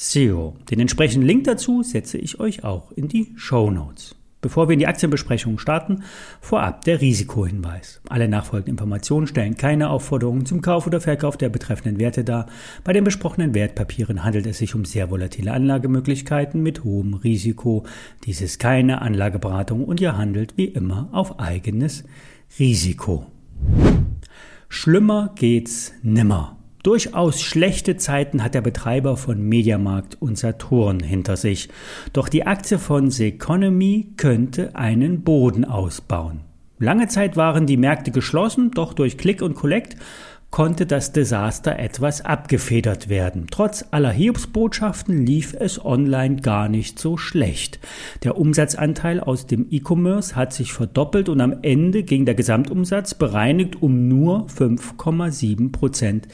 zero. Den entsprechenden Link dazu setze ich euch auch in die Show Notes. Bevor wir in die Aktienbesprechung starten, vorab der Risikohinweis. Alle nachfolgenden Informationen stellen keine Aufforderungen zum Kauf oder Verkauf der betreffenden Werte dar. Bei den besprochenen Wertpapieren handelt es sich um sehr volatile Anlagemöglichkeiten mit hohem Risiko. Dies ist keine Anlageberatung und ihr handelt wie immer auf eigenes Risiko. Schlimmer geht's nimmer. Durchaus schlechte Zeiten hat der Betreiber von Mediamarkt und Saturn hinter sich. Doch die Aktie von Seconomy könnte einen Boden ausbauen. Lange Zeit waren die Märkte geschlossen, doch durch Click und Collect konnte das Desaster etwas abgefedert werden. Trotz aller Hiobsbotschaften lief es online gar nicht so schlecht. Der Umsatzanteil aus dem E-Commerce hat sich verdoppelt und am Ende ging der Gesamtumsatz bereinigt um nur 5,7 Prozent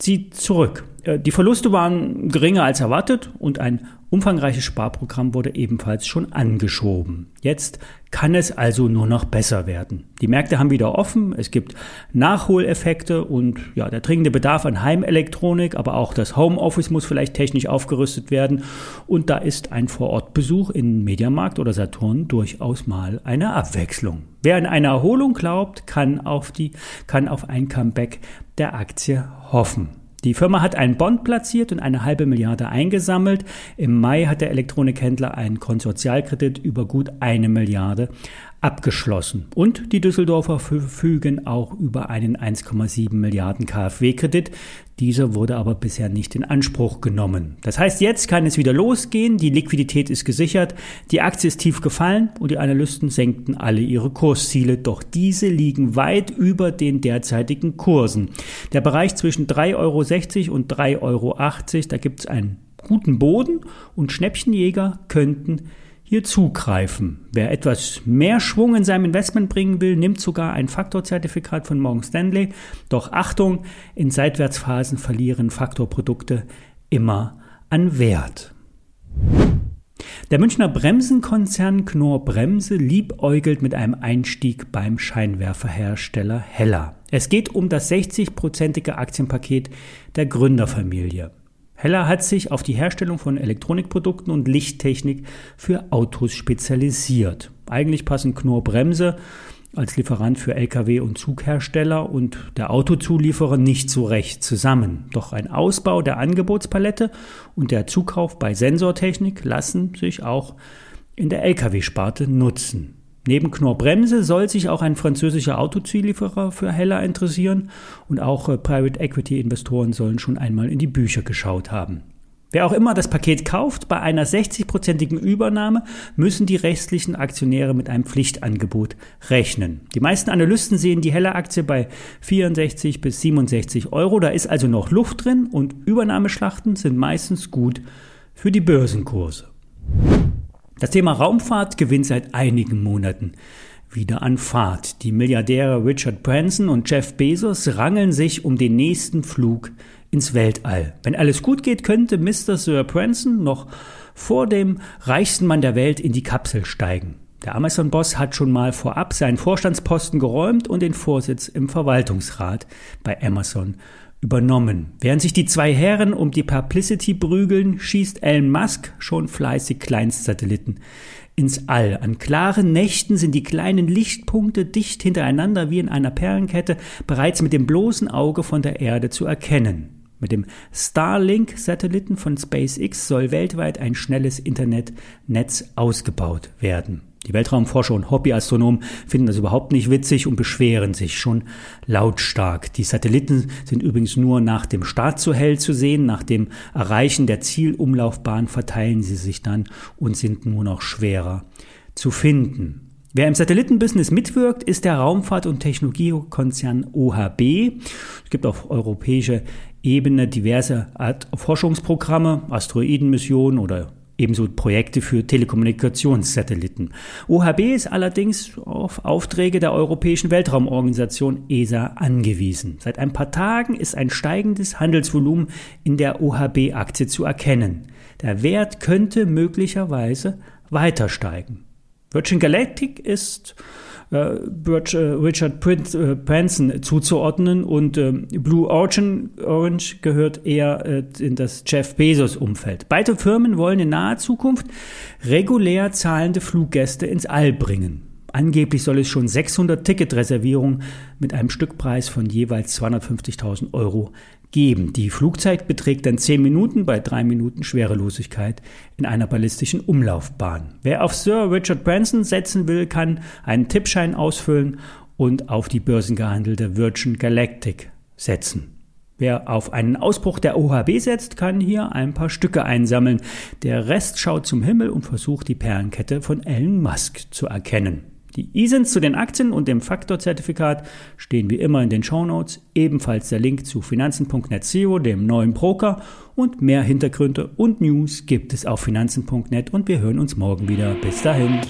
zieht zurück. Äh, die Verluste waren geringer als erwartet und ein umfangreiches Sparprogramm wurde ebenfalls schon angeschoben. Jetzt kann es also nur noch besser werden. Die Märkte haben wieder offen, es gibt Nachholeffekte und ja, der dringende Bedarf an Heimelektronik, aber auch das Homeoffice muss vielleicht technisch aufgerüstet werden und da ist ein Vorortbesuch in Mediamarkt oder Saturn durchaus mal eine Abwechslung. Wer an eine Erholung glaubt, kann auf die kann auf ein Comeback der Aktie hoffen. Die Firma hat einen Bond platziert und eine halbe Milliarde eingesammelt. Im Mai hat der Elektronikhändler einen Konsortialkredit über gut eine Milliarde abgeschlossen. Und die Düsseldorfer verfügen auch über einen 1,7 Milliarden KfW-Kredit. Dieser wurde aber bisher nicht in Anspruch genommen. Das heißt, jetzt kann es wieder losgehen. Die Liquidität ist gesichert. Die Aktie ist tief gefallen und die Analysten senkten alle ihre Kursziele. Doch diese liegen weit über den derzeitigen Kursen. Der Bereich zwischen 3,60 Euro und 3,80 Euro, da gibt es einen guten Boden und Schnäppchenjäger könnten hier zugreifen. Wer etwas mehr Schwung in seinem Investment bringen will, nimmt sogar ein Faktorzertifikat von Morgan Stanley. Doch Achtung, in Seitwärtsphasen verlieren Faktorprodukte immer an Wert. Der Münchner Bremsenkonzern Knorr Bremse liebäugelt mit einem Einstieg beim Scheinwerferhersteller Heller. Es geht um das 60-prozentige Aktienpaket der Gründerfamilie. Heller hat sich auf die Herstellung von Elektronikprodukten und Lichttechnik für Autos spezialisiert. Eigentlich passen Knorr Bremse als Lieferant für Lkw und Zughersteller und der Autozulieferer nicht so recht zusammen. Doch ein Ausbau der Angebotspalette und der Zukauf bei Sensortechnik lassen sich auch in der Lkw-Sparte nutzen. Neben Knorr-Bremse soll sich auch ein französischer Autozulieferer für Heller interessieren und auch äh, Private Equity Investoren sollen schon einmal in die Bücher geschaut haben. Wer auch immer das Paket kauft, bei einer 60-prozentigen Übernahme müssen die restlichen Aktionäre mit einem Pflichtangebot rechnen. Die meisten Analysten sehen die Heller-Aktie bei 64 bis 67 Euro. Da ist also noch Luft drin und Übernahmeschlachten sind meistens gut für die Börsenkurse. Das Thema Raumfahrt gewinnt seit einigen Monaten wieder an Fahrt. Die Milliardäre Richard Branson und Jeff Bezos rangeln sich um den nächsten Flug ins Weltall. Wenn alles gut geht, könnte Mr. Sir Branson noch vor dem reichsten Mann der Welt in die Kapsel steigen. Der Amazon-Boss hat schon mal vorab seinen Vorstandsposten geräumt und den Vorsitz im Verwaltungsrat bei Amazon übernommen. Während sich die zwei Herren um die Publicity prügeln, schießt Elon Musk schon fleißig Kleinstsatelliten ins All. An klaren Nächten sind die kleinen Lichtpunkte dicht hintereinander wie in einer Perlenkette bereits mit dem bloßen Auge von der Erde zu erkennen. Mit dem Starlink-Satelliten von SpaceX soll weltweit ein schnelles Internetnetz ausgebaut werden. Die Weltraumforscher und Hobbyastronomen finden das überhaupt nicht witzig und beschweren sich schon lautstark. Die Satelliten sind übrigens nur nach dem Start zu hell zu sehen. Nach dem Erreichen der Zielumlaufbahn verteilen sie sich dann und sind nur noch schwerer zu finden. Wer im Satellitenbusiness mitwirkt, ist der Raumfahrt- und Technologiekonzern OHB. Es gibt auf europäischer Ebene diverse Art Forschungsprogramme, Asteroidenmissionen oder ebenso Projekte für Telekommunikationssatelliten. OHB ist allerdings auf Aufträge der Europäischen Weltraumorganisation ESA angewiesen. Seit ein paar Tagen ist ein steigendes Handelsvolumen in der OHB-Aktie zu erkennen. Der Wert könnte möglicherweise weiter steigen. Virgin Galactic ist äh, Richard äh, Branson zuzuordnen und äh, Blue Origin Orange gehört eher äh, in das Jeff Bezos Umfeld. Beide Firmen wollen in naher Zukunft regulär zahlende Fluggäste ins All bringen. Angeblich soll es schon 600 Ticketreservierungen mit einem Stückpreis von jeweils 250.000 Euro geben. Die Flugzeit beträgt dann 10 Minuten bei 3 Minuten Schwerelosigkeit in einer ballistischen Umlaufbahn. Wer auf Sir Richard Branson setzen will, kann einen Tippschein ausfüllen und auf die börsengehandelte Virgin Galactic setzen. Wer auf einen Ausbruch der OHB setzt, kann hier ein paar Stücke einsammeln. Der Rest schaut zum Himmel und versucht die Perlenkette von Elon Musk zu erkennen. Die ISINs zu den Aktien und dem Faktorzertifikat stehen wie immer in den Shownotes, ebenfalls der Link zu finanzen.net SEO, dem neuen Broker und mehr Hintergründe und News gibt es auf finanzen.net und wir hören uns morgen wieder. Bis dahin.